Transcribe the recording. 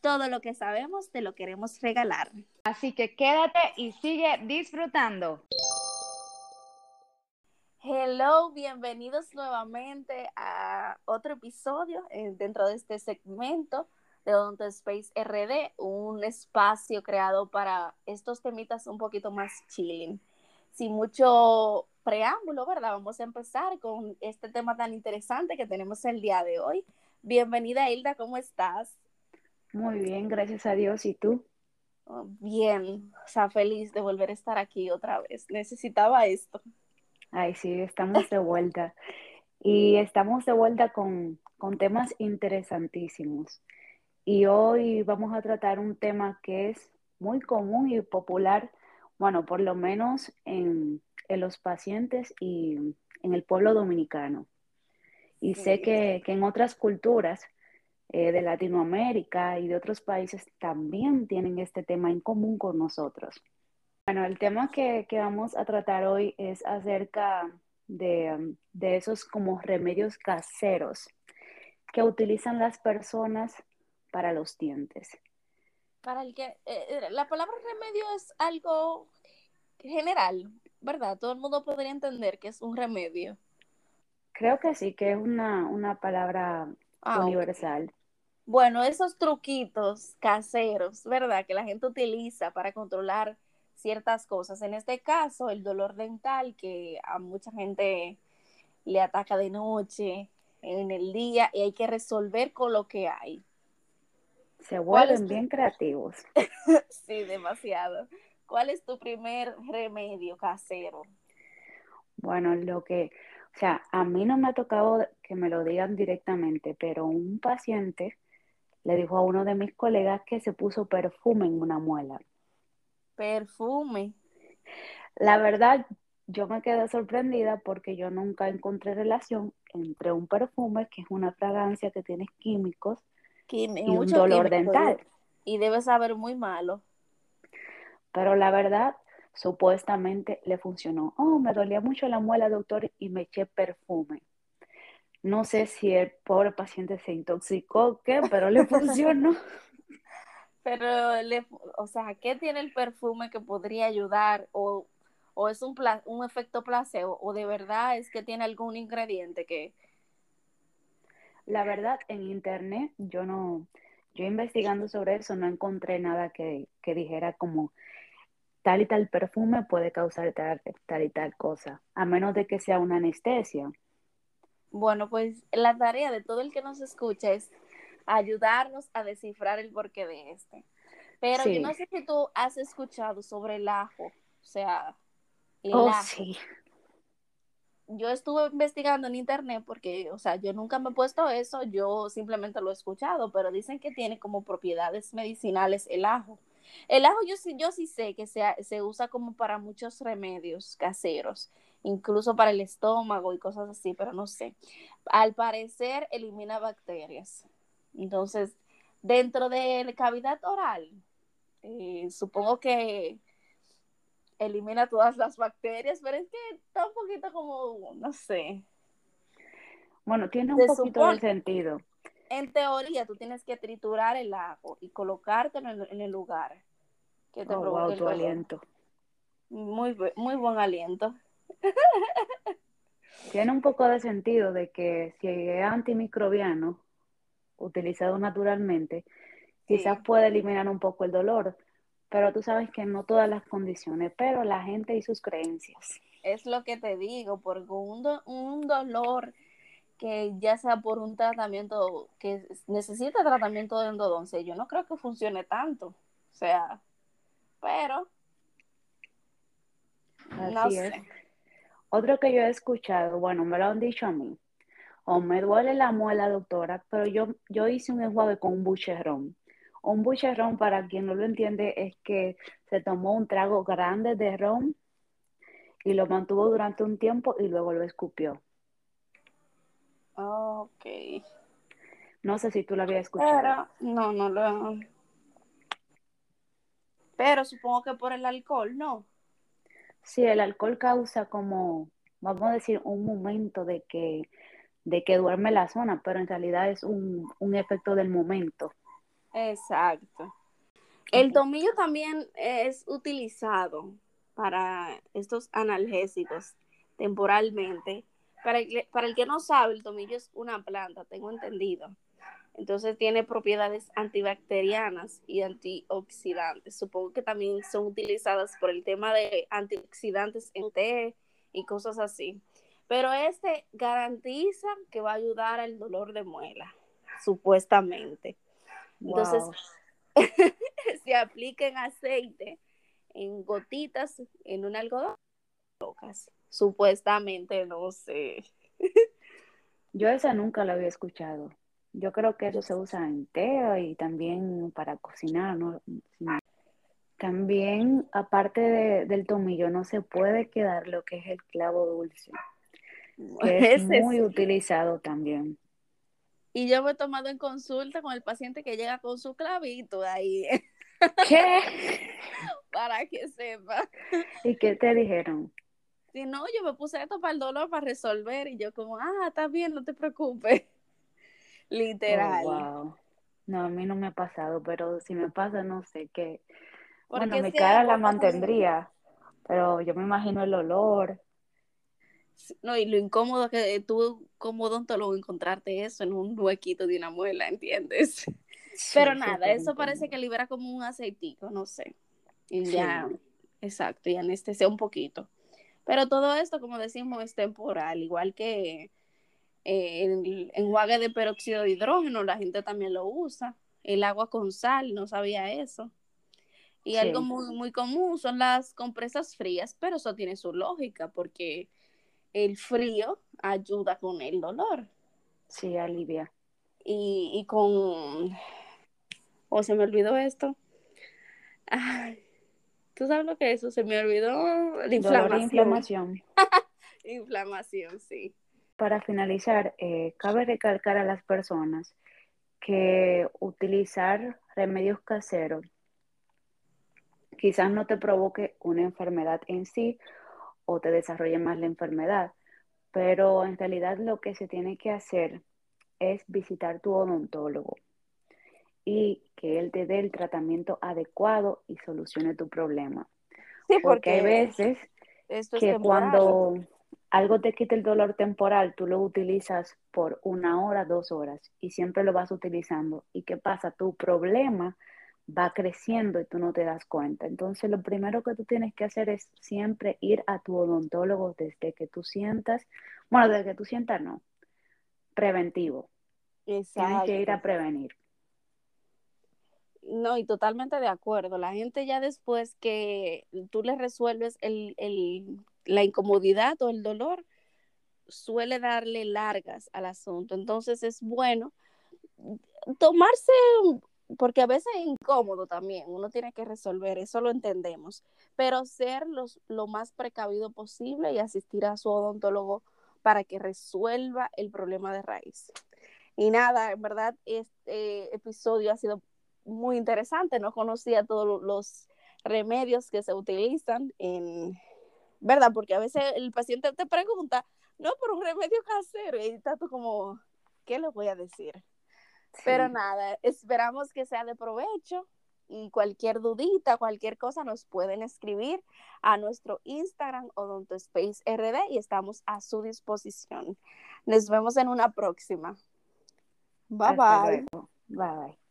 Todo lo que sabemos te lo queremos regalar. Así que quédate y sigue disfrutando. Hello, bienvenidos nuevamente a otro episodio eh, dentro de este segmento de Odonto Space RD, un espacio creado para estos temitas un poquito más chilling. Sin mucho preámbulo, ¿verdad? Vamos a empezar con este tema tan interesante que tenemos el día de hoy. Bienvenida, Hilda, ¿cómo estás? Muy bien, gracias a Dios. ¿Y tú? Oh, bien, o sea, feliz de volver a estar aquí otra vez. Necesitaba esto. Ay, sí, estamos de vuelta. y estamos de vuelta con, con temas interesantísimos. Y hoy vamos a tratar un tema que es muy común y popular, bueno, por lo menos en, en los pacientes y en el pueblo dominicano. Y sé que, que en otras culturas eh, de Latinoamérica y de otros países también tienen este tema en común con nosotros. Bueno, el tema que, vamos a tratar hoy es acerca de, esos como remedios caseros que utilizan las personas para los dientes. Para el que eh, eh, la palabra remedio es algo general, ¿verdad? Todo el mundo podría entender que es un remedio. Creo que sí, que es una, palabra ah, universal. Bueno, esos truquitos caseros, ¿verdad? Que la gente utiliza para controlar ciertas cosas. En este caso, el dolor dental, que a mucha gente le ataca de noche, en el día, y hay que resolver con lo que hay. Se vuelven bien creativos. sí, demasiado. ¿Cuál es tu primer remedio casero? Bueno, lo que, o sea, a mí no me ha tocado que me lo digan directamente, pero un paciente le dijo a uno de mis colegas que se puso perfume en una muela. Perfume. La verdad, yo me quedé sorprendida porque yo nunca encontré relación entre un perfume, que es una fragancia que tiene químicos, y un dolor dental. Y debe saber muy malo. Pero la verdad, supuestamente le funcionó. Oh, me dolía mucho la muela, doctor, y me eché perfume. No sé si el pobre paciente se intoxicó o qué, pero le funcionó. pero, le, o sea, ¿qué tiene el perfume que podría ayudar? ¿O, es un, un efecto placebo? ¿O de verdad es que tiene algún ingrediente que... La verdad, en internet yo no, yo investigando sobre eso no encontré nada que, que dijera como tal y tal perfume puede causar tal, tal y tal cosa, a menos de que sea una anestesia. Bueno, pues la tarea de todo el que nos escucha es ayudarnos a descifrar el porqué de este. Pero yo no sé si tú has escuchado sobre el ajo, o sea, el oh, ajo. Sí. Yo estuve investigando en internet porque, o sea, yo nunca me he puesto eso, yo simplemente lo he escuchado, pero dicen que tiene como propiedades medicinales el ajo. El ajo yo sí, yo sí sé que se, se usa como para muchos remedios caseros incluso para el estómago y cosas así, pero no sé. Al parecer elimina bacterias. Entonces, dentro de la cavidad oral, eh, supongo que elimina todas las bacterias, pero es que está un poquito como, no sé. Bueno, tiene un poquito de sentido. En teoría, tú tienes que triturar el ajo y colocártelo en, el lugar que te oh, provoque tu aliento. Muy, muy buen aliento. Tiene un poco de sentido de que si es antimicrobiano, utilizado naturalmente, quizás puede eliminar un poco el dolor, pero tú sabes que no todas las condiciones, pero la gente y sus creencias. Es lo que te digo, porque un, un dolor que ya sea por un tratamiento que necesita tratamiento de endodoncia, yo no creo que funcione tanto. O sea, pero no sé. Otro que yo he escuchado, bueno, me lo han dicho a mí, o me duele la muela, doctora, pero yo, yo hice un enjuague con un bucherrón. Un bucherrón, para quien no lo entiende, es que se tomó un trago grande de ron y lo mantuvo durante un tiempo y luego lo escupió. Ok. No sé si tú lo habías escuchado. Pero, no, no lo. Pero supongo que por el alcohol, ¿no? Sí, el alcohol causa como, vamos a decir, un momento de que, de que duerme la zona, pero en realidad es un, un efecto del momento. Exacto. El tomillo también es utilizado para estos analgésicos temporalmente. Para el, para el que no sabe, el tomillo es una planta, tengo entendido. Entonces tiene propiedades antibacterianas y antioxidantes. Supongo que también son utilizadas por el tema de antioxidantes en té y cosas así. Pero este garantiza que va a ayudar al dolor de muela, supuestamente. Entonces, se aplica en aceite, en gotitas, en un algodón, supuestamente, no sé. Yo esa nunca la había escuchado. Yo creo que eso se usa en té y también para cocinar, ¿no? También, aparte del tomillo, no se puede quedar lo que es el clavo dulce, que es muy utilizado también. Y yo me he tomado en consulta con el paciente que llega con su clavito ahí. ¿Qué? para que sepa. ¿Y qué te dijeron? Si no, yo me puse esto para el dolor, para resolver, y yo como, ah, está bien, no te preocupes. Literal. Oh, wow. No, a mí no me ha pasado, pero si me pasa, no sé qué. Bueno, mi cara la mantendría, pero yo me imagino el olor. No, y lo incómodo que tú como odontólogo encontrarte eso en un huequito de una muela, ¿entiendes? pero nada, eso parece que libera como un aceitico, no sé. Y ya, exacto, y anestesia un poquito. Pero todo esto, como decimos, es temporal, igual que eh, el enjuague de peróxido de hidrógeno, la gente también lo usa. El agua con sal, no sabía eso. Y algo muy, muy común son las compresas frías, pero eso tiene su lógica porque el frío ayuda con el dolor. Sí, alivia. Y, y con... O oh, se me olvidó esto. ¿Tú sabes lo que es eso? Se me olvidó. La inflamación. inflamación. inflamación, sí. Para finalizar, eh, cabe recalcar a las personas que utilizar remedios caseros quizás no te provoque una enfermedad en sí o te desarrolle más la enfermedad, pero en realidad lo que se tiene que hacer es visitar tu odontólogo y que él te dé el tratamiento adecuado y solucione tu problema. Sí, porque, hay veces que cuando algo te quita el dolor temporal, tú lo utilizas por una hora, dos horas y siempre lo vas utilizando. ¿Y qué pasa? Tu problema va creciendo y tú no te das cuenta. Entonces, lo primero que tú tienes que hacer es siempre ir a tu odontólogo desde que tú sientas, bueno, desde que tú sientas no, preventivo. Exacto. Tienes que ir a prevenir. No, y totalmente de acuerdo. La gente ya después que tú le resuelves el, el la incomodidad o el dolor suele darle largas al asunto. Entonces es bueno tomarse, porque a veces es incómodo también, uno tiene que resolver, eso lo entendemos, pero ser los, lo más precavido posible y asistir a su odontólogo para que resuelva el problema de raíz. Y nada, en verdad, este episodio ha sido muy interesante, no conocía todos los remedios que se utilizan en, ¿verdad? Porque a veces el paciente te pregunta, no, por un remedio casero, y está tú como, ¿qué le voy a decir? Pero nada, esperamos que sea de provecho y cualquier dudita, cualquier cosa nos pueden escribir a nuestro Instagram RD y estamos a su disposición. Nos vemos en una próxima. Bye bye. Bye bye.